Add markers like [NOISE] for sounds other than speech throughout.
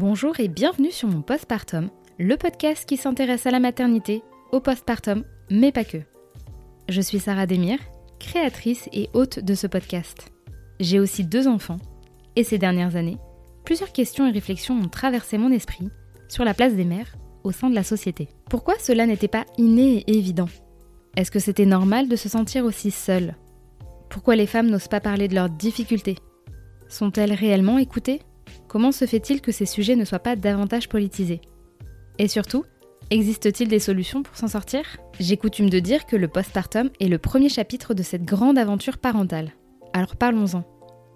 Bonjour et bienvenue sur mon postpartum, le podcast qui s'intéresse à la maternité, au postpartum, mais pas que. Je suis Sarah Demir, créatrice et hôte de ce podcast. J'ai aussi deux enfants, et ces dernières années, plusieurs questions et réflexions ont traversé mon esprit sur la place des mères au sein de la société. Pourquoi cela n'était pas inné et évident? Est-ce que c'était normal de se sentir aussi seule? Pourquoi les femmes n'osent pas parler de leurs difficultés? Sont-elles réellement écoutées? Comment se fait-il que ces sujets ne soient pas davantage politisés? Et surtout, existe-t-il des solutions pour s'en sortir? J'ai coutume de dire que le postpartum est le premier chapitre de cette grande aventure parentale. Alors parlons-en.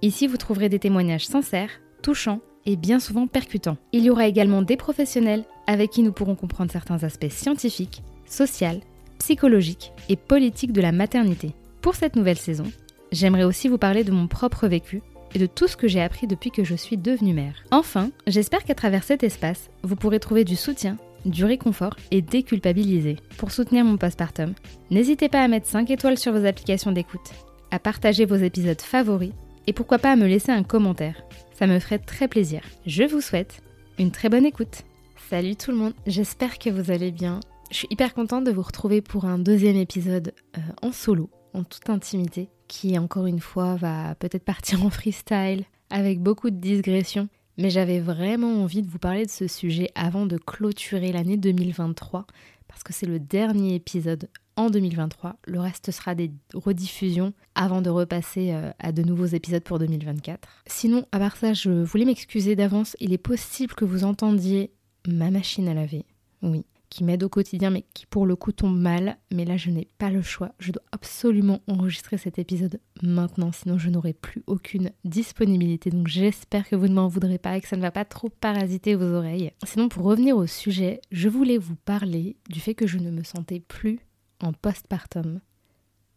Ici, vous trouverez des témoignages sincères, touchants et bien souvent percutants. Il y aura également des professionnels avec qui nous pourrons comprendre certains aspects scientifiques, sociaux, psychologiques et politiques de la maternité. Pour cette nouvelle saison, j'aimerais aussi vous parler de mon propre vécu et de tout ce que j'ai appris depuis que je suis devenue mère. Enfin, j'espère qu'à travers cet espace, vous pourrez trouver du soutien, du réconfort et déculpabiliser. Pour soutenir mon postpartum, n'hésitez pas à mettre 5 étoiles sur vos applications d'écoute, à partager vos épisodes favoris et pourquoi pas à me laisser un commentaire. Ça me ferait très plaisir. Je vous souhaite une très bonne écoute. Salut tout le monde, j'espère que vous allez bien. Je suis hyper contente de vous retrouver pour un deuxième épisode euh, en solo, en toute intimité qui encore une fois va peut-être partir en freestyle avec beaucoup de digression. Mais j'avais vraiment envie de vous parler de ce sujet avant de clôturer l'année 2023 parce que c'est le dernier épisode en 2023. Le reste sera des rediffusions avant de repasser euh, à de nouveaux épisodes pour 2024. Sinon, à part ça, je voulais m'excuser d'avance. Il est possible que vous entendiez ma machine à laver. Oui, qui m'aide au quotidien mais qui pour le coup tombe mal. Mais là je n'ai pas le choix. Je dois absolument enregistrer cet épisode maintenant, sinon je n'aurai plus aucune disponibilité. Donc j'espère que vous ne m'en voudrez pas et que ça ne va pas trop parasiter vos oreilles. Sinon pour revenir au sujet, je voulais vous parler du fait que je ne me sentais plus en postpartum.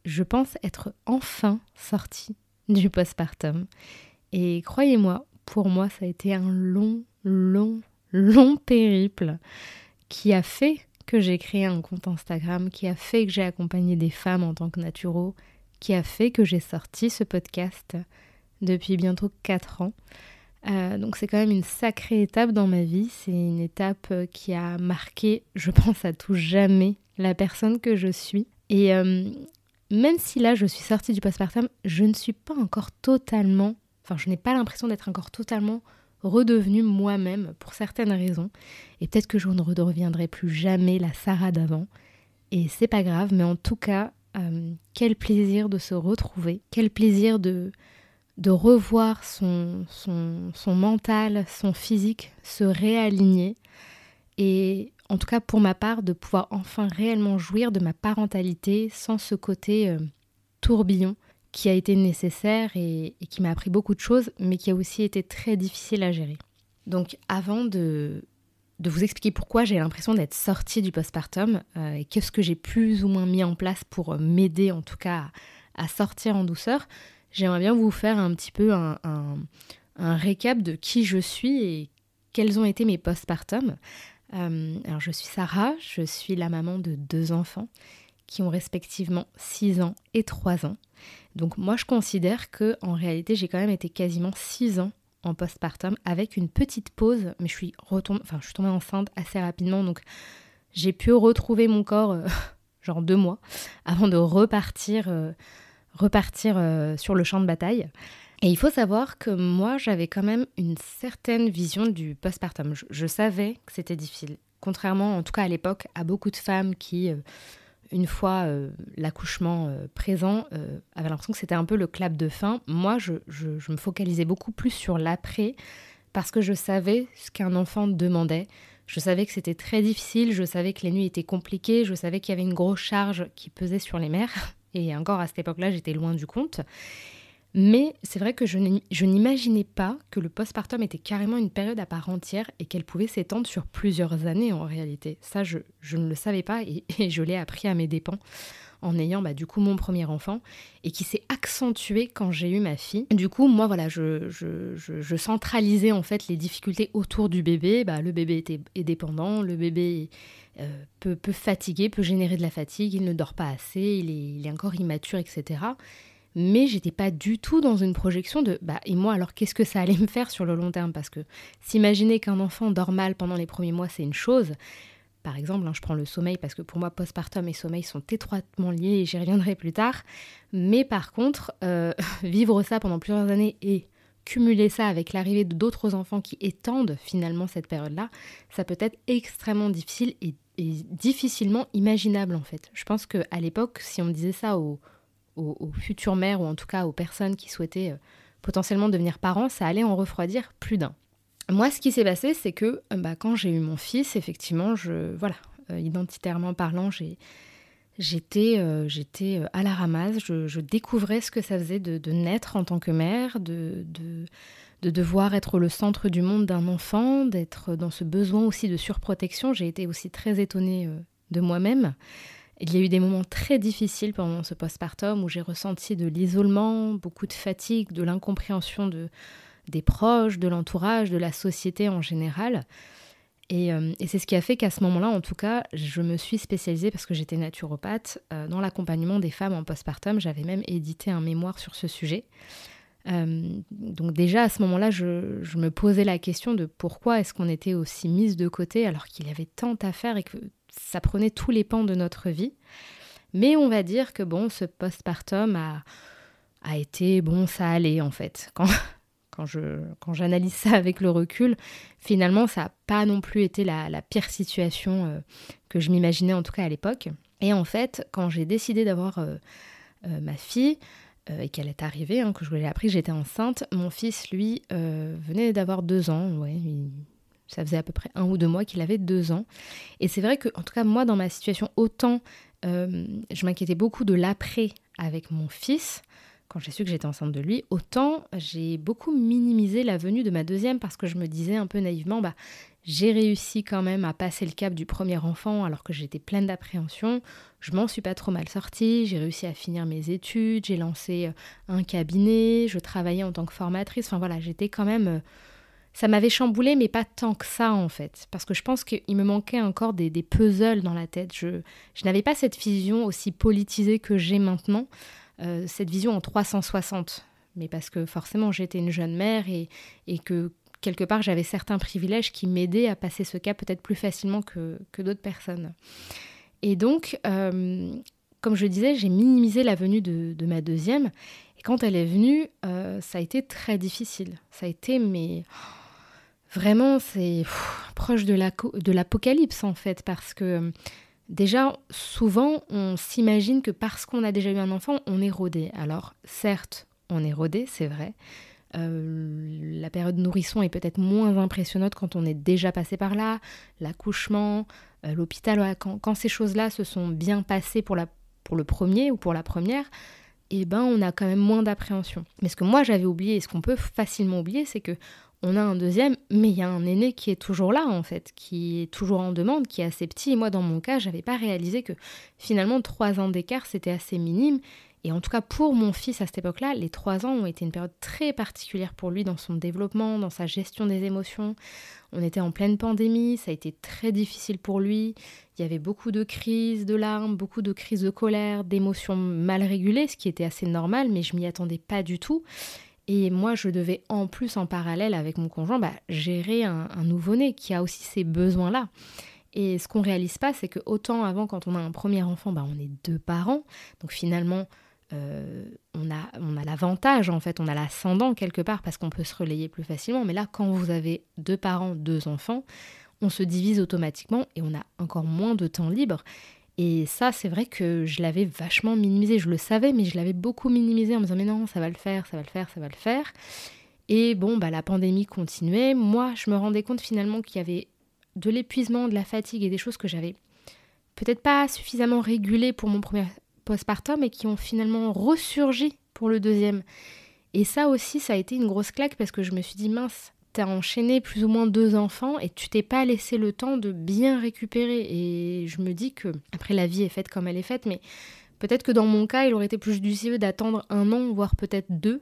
Je pense être enfin sortie du postpartum. Et croyez-moi, pour moi ça a été un long, long, long périple qui a fait que j'ai créé un compte Instagram, qui a fait que j'ai accompagné des femmes en tant que naturo, qui a fait que j'ai sorti ce podcast depuis bientôt 4 ans. Euh, donc c'est quand même une sacrée étape dans ma vie. C'est une étape qui a marqué, je [LAUGHS] pense à tout jamais, la personne que je suis. Et euh, même si là je suis sortie du postpartum, je ne suis pas encore totalement, enfin je n'ai pas l'impression d'être encore totalement redevenue moi-même pour certaines raisons. Et peut-être que je ne reviendrai plus jamais la Sarah d'avant. Et c'est pas grave, mais en tout cas, euh, quel plaisir de se retrouver, quel plaisir de, de revoir son, son, son mental, son physique se réaligner. Et en tout cas, pour ma part, de pouvoir enfin réellement jouir de ma parentalité sans ce côté euh, tourbillon qui a été nécessaire et, qui m'a appris beaucoup de choses, mais qui a aussi été très difficile à gérer. Donc avant de, vous expliquer pourquoi j'ai l'impression d'être sortie du postpartum euh, et qu'est-ce que j'ai plus ou moins mis en place pour m'aider en tout cas à, sortir en douceur, j'aimerais bien vous faire un petit peu un, un, récap de qui je suis et quels ont été mes postpartums. Euh, alors je suis Sarah, je suis la maman de deux enfants qui ont respectivement 6 ans et 3 ans. Donc moi je considère que en réalité j'ai quand même été quasiment 6 ans en postpartum avec une petite pause, mais je suis retombée, enfin je suis tombée enceinte assez rapidement, donc j'ai pu retrouver mon corps euh, [LAUGHS] genre deux mois avant de repartir, euh, repartir euh, sur le champ de bataille. Et il faut savoir que moi j'avais quand même une certaine vision du postpartum. je savais que c'était difficile, contrairement en tout cas à l'époque à beaucoup de femmes qui une fois euh, l'accouchement euh, présent, euh, l'impression que c'était un peu le clap de fin. Moi, je, me focalisais beaucoup plus sur l'après parce que je savais ce qu'un enfant demandait. Je savais que c'était très difficile, je savais que les nuits étaient compliquées, je savais qu'il y avait une grosse charge qui pesait sur les mères. Et encore à cette époque-là, j'étais loin du compte. Mais c'est vrai que je n'imaginais pas que le postpartum était carrément une période à part entière et qu'elle pouvait s'étendre sur plusieurs années en réalité. Ça, je, ne le savais pas [LAUGHS] et, je l'ai appris à mes dépens en ayant bah, du coup mon premier enfant et qui s'est accentué quand j'ai eu ma fille. Du coup, moi, voilà, je, je, centralisais en fait les difficultés autour du bébé. Bah, le bébé était, est dépendant, le bébé euh, peut, peut fatiguer, peut générer de la fatigue, il ne dort pas assez, il est, il est encore immature, etc. mais j'étais pas du tout dans une projection de bah et moi alors qu'est-ce que ça allait me faire sur le long terme? Parce que s'imaginer qu'un enfant dort mal pendant les premiers mois c'est une chose par exemple, hein, je prends le sommeil parce que pour moi, postpartum et sommeil sont étroitement liés et j'y reviendrai plus tard. Mais par contre, euh, [LAUGHS] vivre ça pendant plusieurs années et cumuler ça avec l'arrivée d'autres enfants qui étendent finalement cette période-là, ça peut être extrêmement difficile et, difficilement imaginable en fait. Je pense qu'à l'époque, si on me disait ça aux, futures mères ou en tout cas aux personnes qui souhaitaient euh, potentiellement devenir parents, ça allait en refroidir plus d'un. Moi, ce qui s'est passé, c'est que euh, bah, quand j'ai eu mon fils, effectivement, je, voilà, euh, identitairement parlant, j'étais, euh, j'étais à la ramasse. Je, découvrais ce que ça faisait de, naître en tant que mère, de, de, devoir être le centre du monde d'un enfant, d'être dans ce besoin aussi de surprotection. J'ai été aussi très étonnée de moi-même. Il y a eu des moments très difficiles pendant ce postpartum où j'ai ressenti de l'isolement, beaucoup de fatigue, de l'incompréhension de des proches, de l'entourage, de la société en général. Euh, et, c'est ce qui a fait qu'à ce moment-là, en tout cas, je me suis spécialisée parce que j'étais naturopathe euh, dans l'accompagnement des femmes en postpartum. J'avais même édité un mémoire sur ce sujet. Euh, donc déjà à ce moment-là, je, je, me posais la question de pourquoi est-ce qu'on était aussi mise de côté alors qu'il y avait tant à faire et que ça prenait tous les pans de notre vie. Mais on va dire que bon, ce postpartum a, a été bon, ça allait en fait. Quand, [LAUGHS] quand je quand j'analyse ça avec le recul, finalement, ça n'a pas non plus été la, pire situation euh, que je m'imaginais, en tout cas à l'époque. Et en fait, quand j'ai décidé d'avoir euh, euh, ma fille, et qu'elle est arrivée, hein, que je l'ai appris, j'étais enceinte, mon fils, lui, venait d'avoir deux ans. Ouais, ça faisait à peu près un ou deux mois qu'il avait deux ans. Et c'est vrai que, en tout cas, moi, dans ma situation, autant je m'inquiétais beaucoup de l'après avec mon fils, quand j'ai su que j'étais enceinte de lui, autant j'ai beaucoup minimisé la venue de ma deuxième parce que je me disais un peu naïvement, bah, j'ai réussi quand même à passer le cap du premier enfant alors que j'étais pleine d'appréhension. Je m'en suis pas trop mal sortie, j'ai réussi à finir mes études, j'ai lancé euh, un cabinet, je travaillais en tant que formatrice. Enfin voilà, j'étais quand même. Ça m'avait chamboulé, mais pas tant que ça en fait. Parce que je pense qu'il me manquait encore des, puzzles dans la tête. Je, n'avais pas cette vision aussi politisée que j'ai maintenant. Euh, cette vision en 360. Mais parce que forcément j'étais une jeune mère et, que quelque part j'avais certains privilèges qui m'aidaient à passer ce cap peut-être plus facilement que, d'autres personnes. Et donc, euh, comme je disais, j'ai minimisé la venue de, de, ma deuxième. Et quand elle est venue, euh, ça a été très difficile. Ça a été, mais vraiment, c'est proche de l'apocalypse en fait, parce que Déjà, souvent, on s'imagine que parce qu'on a déjà eu un enfant, on est rodé. Alors, certes, on est rodé, c'est vrai. Euh, la période nourrisson est peut-être moins impressionnante quand on est déjà passé par là. L'accouchement, euh, l'hôpital, quand, ces choses-là se sont bien passées pour, le premier ou pour la première, eh ben, on a quand même moins d'appréhension. Mais ce que moi j'avais oublié et ce qu'on peut facilement oublier, c'est que on a un deuxième, mais il y a un aîné qui est toujours là en fait, qui est toujours en demande, qui est assez petit. Et moi, dans mon cas, j'avais pas réalisé que finalement trois ans d'écart c'était assez minime. Et en tout cas, pour mon fils à cette époque-là, les trois ans ont été une période très particulière pour lui dans son développement, dans sa gestion des émotions. On était en pleine pandémie, ça a été très difficile pour lui. Il y avait beaucoup de crises de larmes, beaucoup de crises de colère, d'émotions mal régulées, ce qui était assez normal, mais je m'y attendais pas du tout. Et moi, je devais en plus, en parallèle avec mon conjoint, bah, gérer un, nouveau-né qui a aussi ces besoins-là. Et ce qu'on réalise pas, c'est que autant avant, quand on a un premier enfant, bah, on est deux parents. Donc finalement, euh, on a, on a l'avantage, en fait, on a l'ascendant quelque part parce qu'on peut se relayer plus facilement. Mais là, quand vous avez deux parents, deux enfants, on se divise automatiquement et on a encore moins de temps libre. Et ça, c'est vrai que je l'avais vachement minimisé. Je le savais, mais je l'avais beaucoup minimisé en me disant mais non, ça va le faire, ça va le faire, ça va le faire. Et bon, bah, la pandémie continuait. Moi, je me rendais compte finalement qu'il y avait de l'épuisement, de la fatigue et des choses que j'avais peut-être pas suffisamment régulées pour mon premier postpartum et qui ont finalement ressurgi pour le deuxième. Et ça aussi, ça a été une grosse claque parce que je me suis dit mince, t'as enchaîné plus ou moins deux enfants et tu t'es pas laissé le temps de bien récupérer. Et je me dis que, après, la vie est faite comme elle est faite, mais peut-être que dans mon cas, il aurait été plus judicieux d'attendre un an, voire peut-être deux.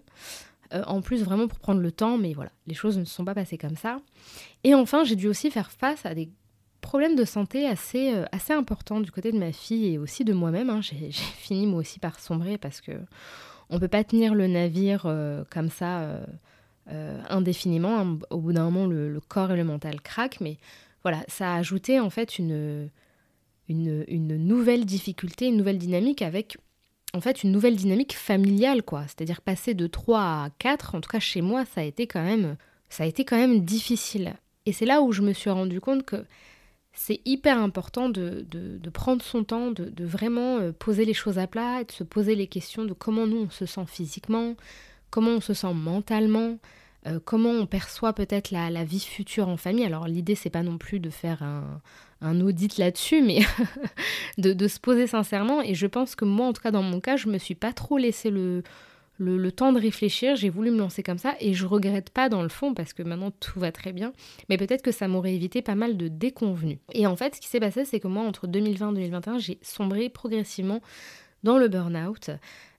Euh, en plus, vraiment pour prendre le temps, mais voilà, les choses ne se sont pas passées comme ça. Et enfin, j'ai dû aussi faire face à des problèmes de santé assez, euh, assez importants du côté de ma fille et aussi de moi-même. Hein. J'ai fini moi aussi par sombrer parce que on peut pas tenir le navire comme ça indéfiniment. Au bout d'un moment, le, corps et le mental craquent, mais voilà, ça a ajouté en fait une, une, nouvelle difficulté, une nouvelle dynamique avec en fait une nouvelle dynamique familiale quoi. C'est-à-dire passer de 3 à 4, en tout cas chez moi, ça a été quand même ça a été quand même difficile. Et c'est là où je me suis rendu compte que c'est hyper important de, prendre son temps, de, vraiment euh, poser les choses à plat, de se poser les questions de comment nous on se sent physiquement, comment on se sent mentalement, euh, comment on perçoit peut-être la, vie future en famille. Alors l'idée c'est pas non plus de faire un, audit là-dessus, mais [LAUGHS] de, se poser sincèrement. Et je pense que moi, en tout cas dans mon cas, je me suis pas trop laissé le, temps de réfléchir, j'ai voulu me lancer comme ça et je regrette pas dans le fond parce que maintenant tout va très bien, mais peut-être que ça m'aurait évité pas mal de déconvenus. Et en fait, ce qui s'est passé, c'est que moi, entre 2020 et 2021, j'ai sombré progressivement dans le burn-out,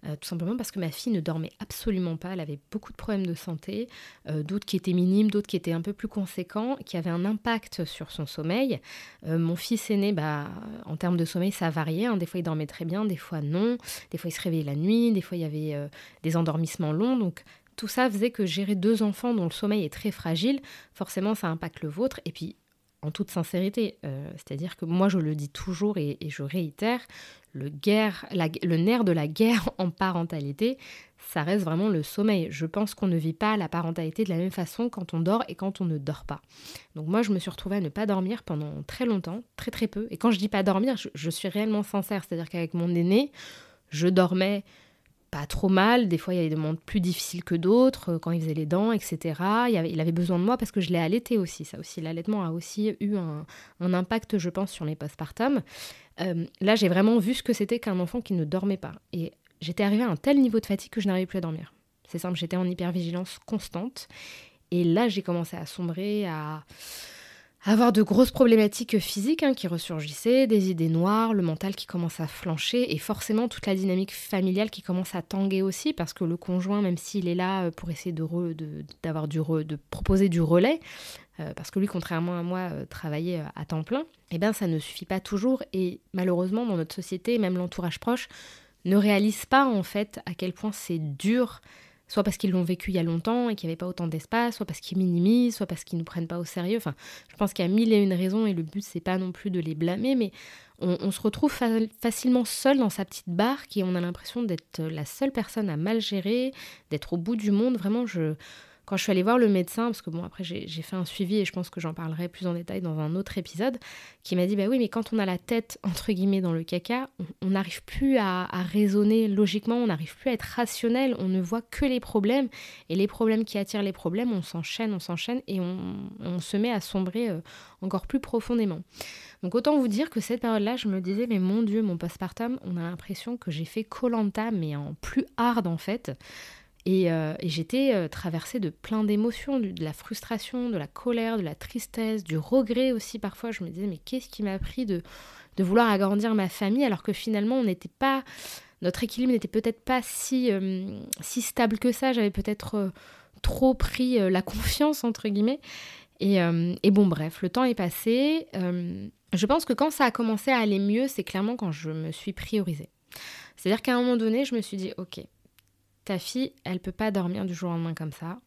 euh, tout simplement parce que ma fille ne dormait absolument pas, elle avait beaucoup de problèmes de santé, euh, d'autres qui étaient minimes, d'autres qui étaient un peu plus conséquents, qui avaient un impact sur son sommeil. Euh, mon fils aîné, bah, en termes de sommeil, ça variait, hein. des fois il dormait très bien, des fois non, des fois il se réveillait la nuit, des fois il y avait des endormissements longs, donc tout ça faisait que gérer deux enfants dont le sommeil est très fragile, forcément ça impacte le vôtre, et puis en toute sincérité. C'est-à-dire que moi, je le dis toujours et, et je réitère, le, nerf de la guerre [LAUGHS] en parentalité, ça reste vraiment le sommeil. Je pense qu'on ne vit pas la parentalité de la même façon quand on dort et quand on ne dort pas. Donc moi, je me suis retrouvée à ne pas dormir pendant très longtemps, très très peu. Et quand je dis pas dormir, je, je suis réellement sincère. C'est-à-dire qu'avec mon aîné, je dormais pas trop mal. Des fois, il y avait des moments plus difficiles que d'autres, euh, quand il faisait les dents, etc. Il, avait, besoin de moi parce que je l'ai allaité aussi. Ça aussi, l'allaitement a aussi eu un, impact, je pense, sur mes postpartum. Euh, là, j'ai vraiment vu ce que c'était qu'un enfant qui ne dormait pas. Et j'étais arrivée à un tel niveau de fatigue que je n'arrivais plus à dormir. C'est simple, j'étais en hypervigilance constante. Et là, j'ai commencé à sombrer, à avoir de grosses problématiques physiques hein, qui ressurgissaient, des idées noires, le mental qui commence à flancher et forcément toute la dynamique familiale qui commence à tanguer aussi parce que le conjoint, même s'il est là euh, pour essayer de, d'avoir du de proposer du relais, euh, parce que lui, contrairement à moi, euh, travaillait à temps plein, eh bien ça ne suffit pas toujours et malheureusement dans notre société, même l'entourage proche, ne réalise pas en fait à quel point c'est dur soit parce qu'ils l'ont vécu il y a longtemps et qu'il n'y avait pas autant d'espace, soit parce qu'ils minimisent, soit parce qu'ils ne nous prennent pas au sérieux. Enfin, je pense qu'il y a mille et une raisons et le but c'est pas non plus de les blâmer, mais on, se retrouve facilement seul dans sa petite barque et on a l'impression d'être la seule personne à mal gérer, d'être au bout du monde. Vraiment, je quand je suis allée voir le médecin, parce que bon, après j'ai fait un suivi et je pense que j'en parlerai plus en détail dans un autre épisode, qui m'a dit Bah oui, mais quand on a la tête, entre guillemets, dans le caca, on n'arrive plus à, raisonner logiquement, on n'arrive plus à être rationnel, on ne voit que les problèmes, et les problèmes qui attirent les problèmes, on s'enchaîne, on s'enchaîne, et on, se met à sombrer euh, encore plus profondément. Donc autant vous dire que cette période-là, je me disais, mais mon Dieu, mon postpartum, on a l'impression que j'ai fait Colanta, mais en plus hard en fait. Euh, et, j'étais euh, traversée de plein d'émotions, de, la frustration, de la colère, de la tristesse, du regret aussi parfois. Je me disais, mais qu'est-ce qui m'a pris de, vouloir agrandir ma famille alors que finalement on n'était pas... Notre équilibre n'était peut-être pas si, euh, stable que ça. J'avais peut-être trop pris la [LAUGHS] confiance, entre guillemets. Et, et, bon, bref, le temps est passé. je pense que quand ça a commencé à aller mieux, c'est clairement quand je me suis priorisée. C'est-à-dire qu'à un moment donné, je me suis dit, ok, ta fille, elle peut pas dormir du jour au lendemain comme ça.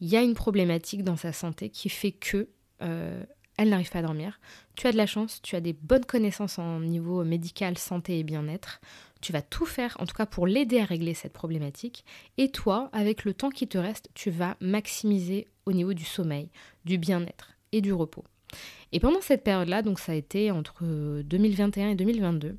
Il y a une problématique dans sa santé qui fait que euh, elle n'arrive pas à dormir. Tu as de la chance, tu as des bonnes connaissances en niveau médical, santé et bien-être. Tu vas tout faire, en tout cas pour l'aider à régler cette problématique. Et toi, avec le temps qui te reste, tu vas maximiser au niveau du sommeil, du bien-être et du repos. Et pendant cette période-là, donc ça a été entre 2021 et 2022,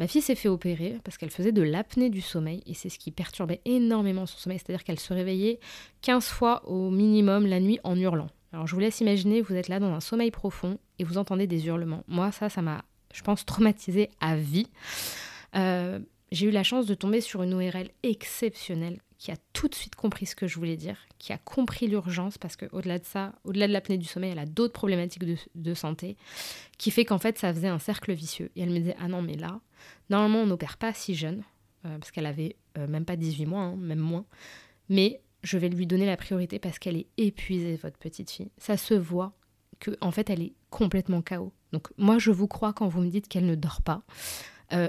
Ma fille s'est fait opérer parce qu'elle faisait de l'apnée du sommeil et c'est ce qui perturbait énormément son sommeil, c'est-à-dire qu'elle se réveillait 15 fois au minimum la nuit en hurlant. Alors je vous laisse imaginer, vous êtes là dans un sommeil profond et vous entendez des hurlements. Moi, ça, ça m'a, je pense, traumatisée à vie. Euh, j'ai eu la chance de tomber sur une ORL exceptionnelle qui a tout de suite compris ce que je voulais dire, qui a compris l'urgence, parce qu'au-delà de ça, au-delà de l'apnée du sommeil, elle a d'autres problématiques de, santé, qui fait qu'en fait, ça faisait un cercle vicieux. Et elle me disait, ah non, mais là, normalement, on n'opère pas si jeune, euh, parce qu'elle avait euh, même pas 18 mois, hein, même moins, mais je vais lui donner la priorité parce qu'elle est épuisée, votre petite fille. Ça se voit que en fait, elle est complètement KO. Donc moi, je vous crois quand vous me dites qu'elle ne dort pas.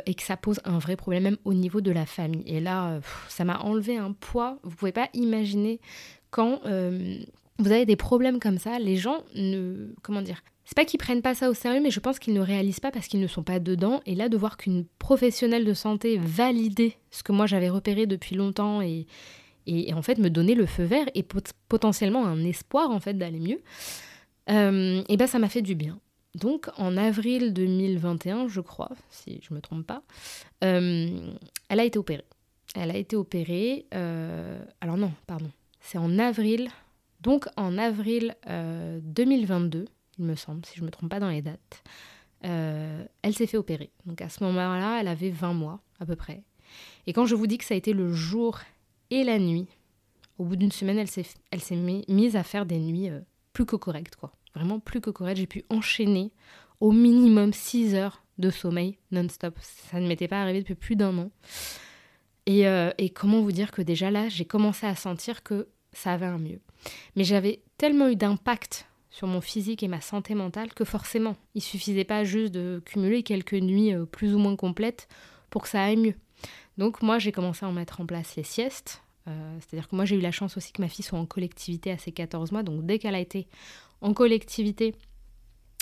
Et que ça pose un vrai problème même au niveau de la famille. Et là, ça m'a enlevé un poids. Vous pouvez pas imaginer quand vous avez des problèmes comme ça, les gens ne. Comment dire c'est pas qu'ils prennent pas ça au sérieux, mais je pense qu'ils ne réalisent pas parce qu'ils ne sont pas dedans. Et là, de voir qu'une professionnelle de santé validait ce que moi j'avais repéré depuis longtemps et, et, en fait me donner le feu vert et potentiellement un espoir en fait d'aller mieux, euh, et ben ça m'a fait du bien. Donc en avril 2021, je crois, si je me trompe pas, euh, elle a été opérée. Elle a été opérée. Euh, alors non, pardon. C'est en avril. Donc en avril 2022 il me semble, si je ne me trompe pas dans les dates. Euh, elle s'est fait opérer. Donc à ce moment-là, elle avait 20 mois à peu près. Et quand je vous dis que ça a été le jour et la nuit, au bout d'une semaine, elle s'est, mise à faire des nuits euh, plus que correctes, quoi. Vraiment plus que correctes. J'ai pu enchaîner au minimum 6 heures de sommeil non-stop. Ça ne m'était pas arrivé depuis plus d'un an. Et, euh, comment vous dire que déjà là, j'ai commencé à sentir que ça avait un mieux. Mais j'avais tellement eu d'impact sur mon physique et ma santé mentale que forcément, il suffisait pas juste de cumuler quelques nuits euh, plus ou moins complètes pour que ça aille mieux. Donc moi, j'ai commencé à en mettre en place les siestes. Euh, c'est-à-dire que moi, j'ai eu la chance aussi que ma fille soit en collectivité à ses 14 mois. Donc dès qu'elle a été en collectivité,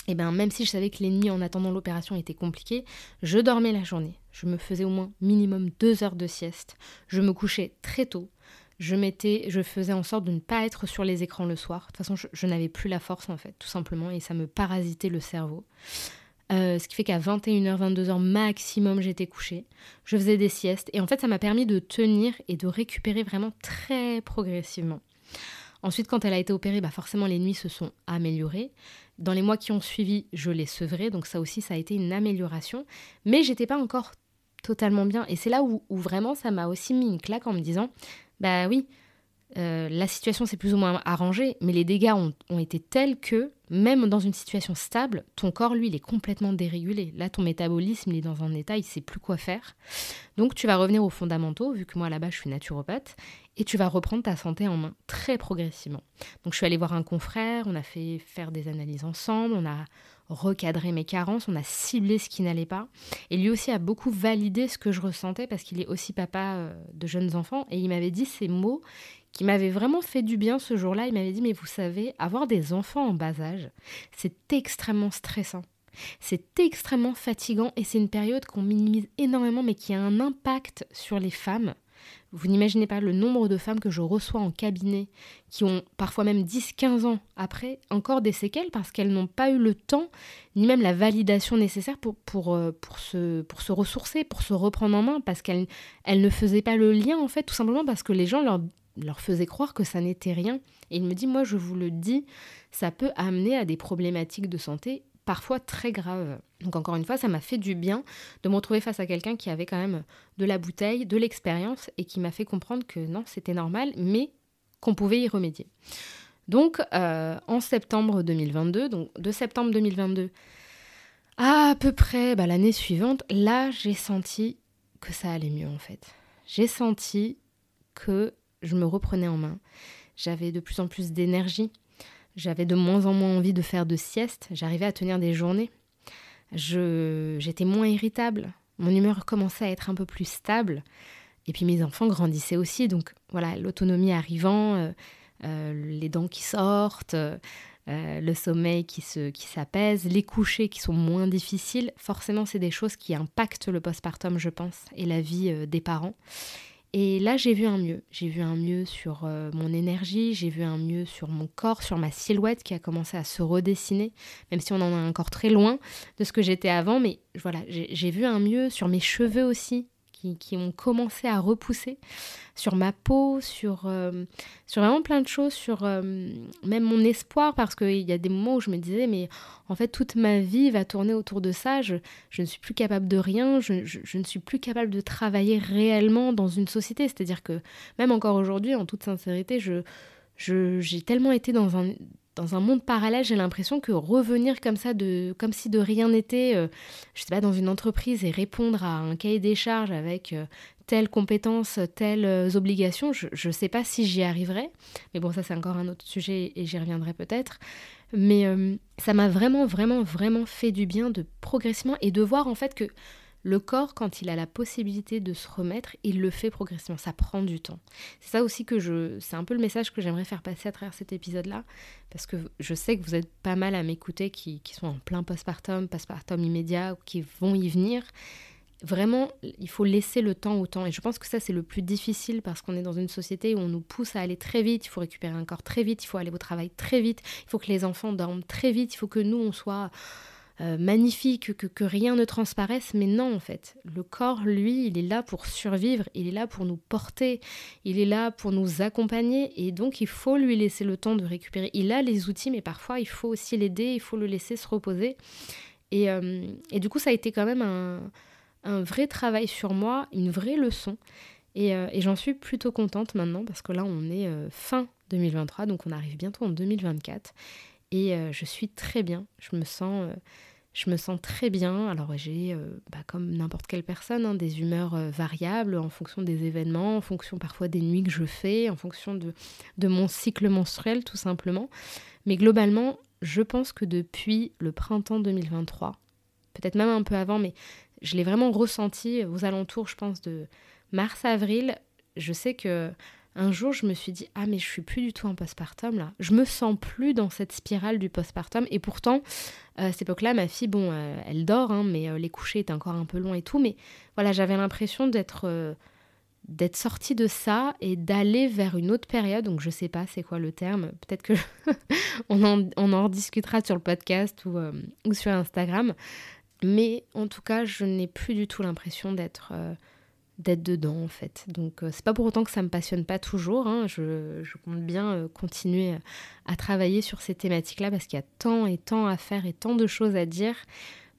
et eh ben, même si je savais que les nuits en attendant l'opération étaient compliquées, je dormais la journée. Je me faisais au moins minimum deux heures de sieste. Je me couchais très tôt je mettais, je faisais en sorte de ne pas être sur les écrans le soir. De toute façon, je, n'avais plus la force en fait, tout simplement, et ça me parasitait le cerveau. Euh, ce qui fait qu'à 21h, 22h maximum, j'étais couchée. Je faisais des siestes. Et en fait, ça m'a permis de tenir et de récupérer vraiment très progressivement. Ensuite, quand elle a été opérée, bah forcément, les nuits se sont améliorées. Dans les mois qui ont suivi, je l'ai sevrée. Donc ça aussi, ça a été une amélioration. Mais j'étais pas encore totalement bien. Et c'est là où, vraiment, ça m'a aussi mis une claque en me disant, bah oui, euh, la situation s'est plus ou moins arrangée, mais les dégâts ont, été tels que, même dans une situation stable, ton corps, lui, il est complètement dérégulé. Là, ton métabolisme, il est dans un état, il sait plus quoi faire. Donc, tu vas revenir aux fondamentaux, vu que moi, là-bas, je suis naturopathe, et tu vas reprendre ta santé en main très progressivement. Donc, je suis allée voir un confrère, on a fait faire des analyses ensemble, on a recadré mes carences, on a ciblé ce qui n'allait pas. Et lui aussi a beaucoup validé ce que je ressentais parce qu'il est aussi papa euh, de jeunes enfants et il m'avait dit ces mots qui m'avaient vraiment fait du bien ce jour-là. Il m'avait dit mais vous savez, avoir des enfants en bas âge, c'est extrêmement stressant. C'est extrêmement fatigant et c'est une période qu'on minimise énormément mais qui a un impact sur les femmes vous n'imaginez pas le nombre de femmes que je reçois en cabinet qui ont parfois même 10-15 ans après encore des séquelles parce qu'elles n'ont pas eu le temps ni même la validation nécessaire pour, pour, euh, pour, se, pour se ressourcer, pour se reprendre en main parce qu'elles elles ne faisaient pas le lien en fait, tout simplement parce que les gens leur, leur faisaient croire que ça n'était rien. Et il me dit, moi je vous le dis, ça peut amener à des problématiques de santé parfois très grave. Donc encore une fois, ça m'a fait du bien de me retrouver face à quelqu'un qui avait quand même de la bouteille, de l'expérience et qui m'a fait comprendre que non, c'était normal, mais qu'on pouvait y remédier. Donc euh, en septembre 2022, donc de septembre 2022 à, à peu près bah, l'année suivante, là j'ai senti que ça allait mieux en fait. J'ai senti que je me reprenais en main. J'avais de plus en plus d'énergie. J'avais de moins en moins envie de faire de sieste. J'arrivais à tenir des journées. j'étais moins irritable. Mon humeur commençait à être un peu plus stable. Et puis mes enfants grandissaient aussi. Donc voilà, l'autonomie arrivant, euh, euh, les dents qui sortent, euh, le sommeil qui, se, qui s'apaise, les couchers qui sont moins difficiles. Forcément, c'est des choses qui impactent le postpartum, je pense, et la vie des parents. Et là, j'ai vu un mieux. J'ai vu un mieux sur euh, mon énergie, j'ai vu un mieux sur mon corps, sur ma silhouette qui a commencé à se redessiner, même si on en est encore très loin de ce que j'étais avant. Mais voilà, j'ai vu un mieux sur mes cheveux aussi qui, ont commencé à repousser sur ma peau, sur, euh, sur vraiment plein de choses, sur euh, même mon espoir, parce qu'il y a des moments où je me disais, mais en fait, toute ma vie va tourner autour de ça, je, ne suis plus capable de rien, je, je, ne suis plus capable de travailler réellement dans une société. C'est-à-dire que même encore aujourd'hui, en toute sincérité, je j'ai tellement été dans un, dans un monde parallèle, j'ai l'impression que revenir comme ça, de, comme si de rien n'était, euh, je sais pas, dans une entreprise et répondre à un cahier des charges avec euh, telles compétences, telles euh, obligations, je ne sais pas si j'y arriverai. Mais bon, ça c'est encore un autre sujet et j'y reviendrai peut-être. Mais ça m'a vraiment, vraiment, vraiment fait du bien de progressivement et de voir en fait que le corps, quand il a la possibilité de se remettre, il le fait progressivement. Ça prend du temps. C'est ça aussi que je. C'est un peu le message que j'aimerais faire passer à travers cet épisode-là. Parce que je sais que vous êtes pas mal à m'écouter qui, sont en plein postpartum, postpartum immédiat, ou qui vont y venir vraiment, il faut laisser le temps au temps. Et je pense que ça, c'est le plus difficile parce qu'on est dans une société où on nous pousse à aller très vite, il faut récupérer un corps très vite, il faut aller au travail très vite, il faut que les enfants dorment très vite, il faut que nous, on soit euh, magnifique, que, que, rien ne transparaisse. Mais non, en fait, le corps, lui, il est là pour survivre, il est là pour nous porter, il est là pour nous accompagner. Et donc, il faut lui laisser le temps de récupérer. Il a les outils, mais parfois, il faut aussi l'aider, il faut le laisser se reposer. Et, euh, et du coup, ça a été quand même un vrai travail sur moi, une vraie leçon. Euh, et, j'en suis plutôt contente maintenant parce que là, on est fin 2023, donc on arrive bientôt en 2024. Et je suis très bien. Je me sens, je me sens très bien. Alors j'ai, bah, comme n'importe quelle personne, hein, des humeurs variables en fonction des événements, en fonction parfois des nuits que je fais, en fonction de, de mon cycle menstruel tout simplement. Mais globalement, je pense que depuis le printemps 2023, peut-être même un peu avant, mais je l'ai vraiment ressenti aux alentours, je pense, de mars-avril. Je sais que un jour, je me suis dit ah mais je suis plus du tout en postpartum là. Je me sens plus dans cette spirale du postpartum. Et pourtant, euh, à cette époque-là, ma fille, bon, euh, elle dort, hein, mais euh, les couchers étaient encore un peu longs et tout. Mais voilà, j'avais l'impression d'être d'être sortie de ça et d'aller vers une autre période. Donc je sais pas c'est quoi le terme. Peut-être que [LAUGHS] on, en, on rediscutera sur le podcast ou, sur Instagram. Mais en tout cas, je n'ai plus du tout l'impression d'être d'être dedans en fait. Donc euh, c'est pas pour autant que ça me passionne pas toujours. Hein. Je, compte bien euh, continuer à travailler sur ces thématiques-là parce qu'il y a tant et tant à faire et tant de choses à dire.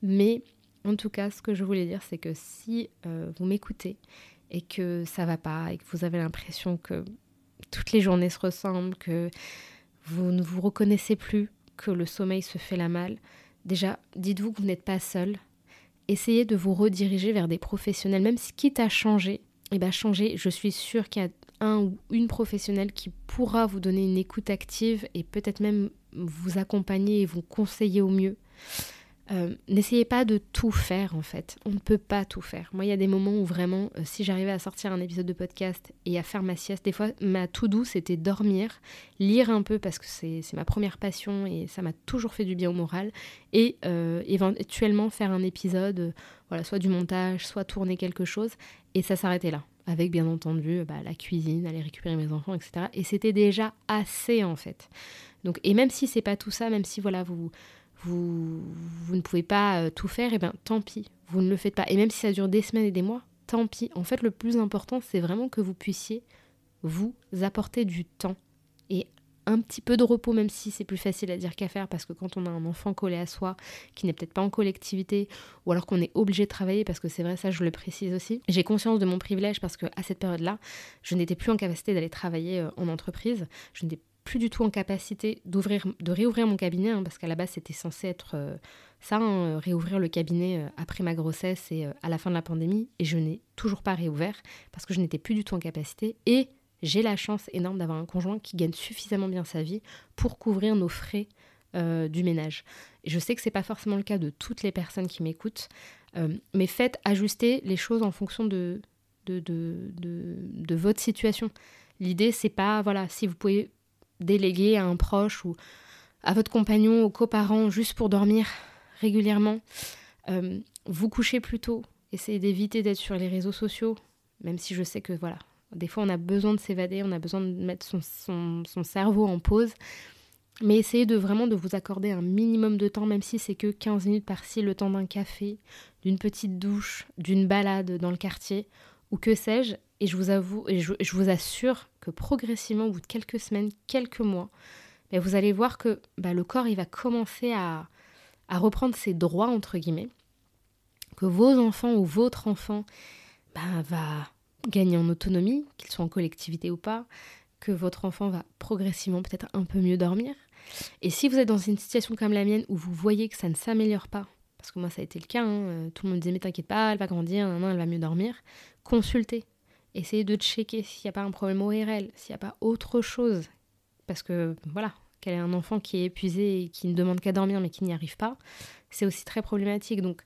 Mais en tout cas, ce que je voulais dire, c'est que si vous m'écoutez et que ça va pas et que vous avez l'impression que toutes les journées se ressemblent, que vous ne vous reconnaissez plus, que le sommeil se fait la malle, Déjà, dites-vous que vous n'êtes pas seul. Essayez de vous rediriger vers des professionnels, même si quitte à changer, et eh bien changer, je suis sûre qu'il y a un ou une professionnelle qui pourra vous donner une écoute active et peut-être même vous accompagner et vous conseiller au mieux. Euh, n'essayez pas de tout faire en fait. On ne peut pas tout faire. Moi, il y a des moments où vraiment, euh, si j'arrivais à sortir un épisode de podcast et à faire ma sieste, des fois, ma tout douce c'était dormir, lire un peu parce que c'est ma première passion et ça m'a toujours fait du bien au moral, et euh, éventuellement faire un épisode, voilà, soit du montage, soit tourner quelque chose, et ça s'arrêtait là. Avec bien entendu bah, la cuisine, aller récupérer mes enfants, etc. Et c'était déjà assez en fait. Donc, et même si c'est pas tout ça, même si voilà, vous vous, vous ne pouvez pas euh, tout faire, et bien tant pis, vous ne le faites pas. Et même si ça dure des semaines et des mois, tant pis. En fait, le plus important, c'est vraiment que vous puissiez vous apporter du temps et un petit peu de repos, même si c'est plus facile à dire qu'à faire, parce que quand on a un enfant collé à soi, qui n'est peut-être pas en collectivité, ou alors qu'on est obligé de travailler, parce que c'est vrai, ça je le précise aussi, j'ai conscience de mon privilège parce que à cette période-là, je n'étais plus en capacité d'aller travailler euh, en entreprise, je n'étais plus du tout en capacité d'ouvrir, de réouvrir mon cabinet, hein, parce qu'à la base c'était censé être euh, ça, hein, réouvrir le cabinet euh, après ma grossesse et euh, à la fin de la pandémie, et je n'ai toujours pas réouvert parce que je n'étais plus du tout en capacité. Et j'ai la chance énorme d'avoir un conjoint qui gagne suffisamment bien sa vie pour couvrir nos frais du ménage. je sais que c'est pas forcément le cas de toutes les personnes qui m'écoutent, mais faites ajuster les choses en fonction de, de, de, de, de votre situation. L'idée, c'est pas, voilà, si vous pouvez déléguer à un proche ou à votre compagnon, aux coparents, juste pour dormir régulièrement. Euh, vous couchez plus tôt. Essayez d'éviter d'être sur les réseaux sociaux, même si je sais que voilà, des fois on a besoin de s'évader, on a besoin de mettre son, son, cerveau en pause. Mais essayez de vraiment de vous accorder un minimum de temps, même si c'est que 15 minutes par-ci, le temps d'un café, d'une petite douche, d'une balade dans le quartier, ou que sais-je. Et je vous avoue, et je, vous assure que progressivement, au bout de quelques semaines, quelques mois, ben, vous allez voir que ben, le corps il va commencer à, reprendre ses droits entre guillemets, que vos enfants ou votre enfant ben, va gagner en autonomie, qu'il soit en collectivité ou pas, que votre enfant va progressivement peut-être un peu mieux dormir. Et si vous êtes dans une situation comme la mienne où vous voyez que ça ne s'améliore pas, parce que moi ça a été le cas, hein, euh, tout le monde disait mais t'inquiète pas, elle va grandir, elle va mieux dormir, consultez. Essayez de checker s'il n'y a pas un problème ORL, s'il n'y a pas autre chose. Parce que voilà, qu'elle ait un enfant qui est épuisé et qui ne demande qu'à dormir mais qui n'y arrive pas, c'est aussi très problématique. Donc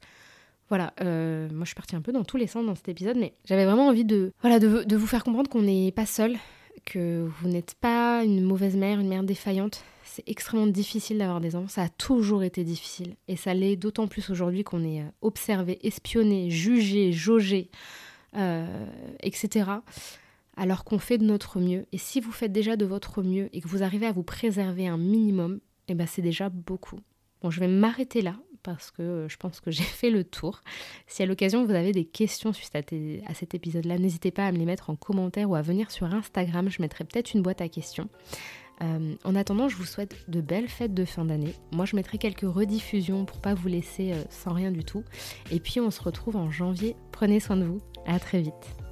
Voilà, euh, moi je suis partie un peu dans tous les sens dans cet épisode, mais j'avais vraiment envie de, voilà, de, de vous faire comprendre qu'on n'est pas seul, que vous n'êtes pas une mauvaise mère, une mère défaillante. C'est extrêmement difficile d'avoir des enfants, ça a toujours été difficile. Et ça l'est d'autant plus aujourd'hui qu'on est euh, observé, espionné, jugé, jaugé, etc. Alors qu'on fait de notre mieux. Et si vous faites déjà de votre mieux et que vous arrivez à vous préserver un minimum, eh ben c'est déjà beaucoup. Bon, je vais m'arrêter là parce que euh, je pense que j'ai [LAUGHS] fait le tour. Si à l'occasion vous avez des questions suite à, cet épisode-là, n'hésitez pas à me les mettre en commentaire ou à venir sur Instagram. Je mettrai peut-être une boîte à questions. Euh, en attendant, je vous souhaite de belles fêtes de fin d'année. Moi, je mettrai quelques rediffusions pour pas vous laisser euh, sans rien du tout. Et puis, on se retrouve en janvier. Prenez soin de vous. À très vite.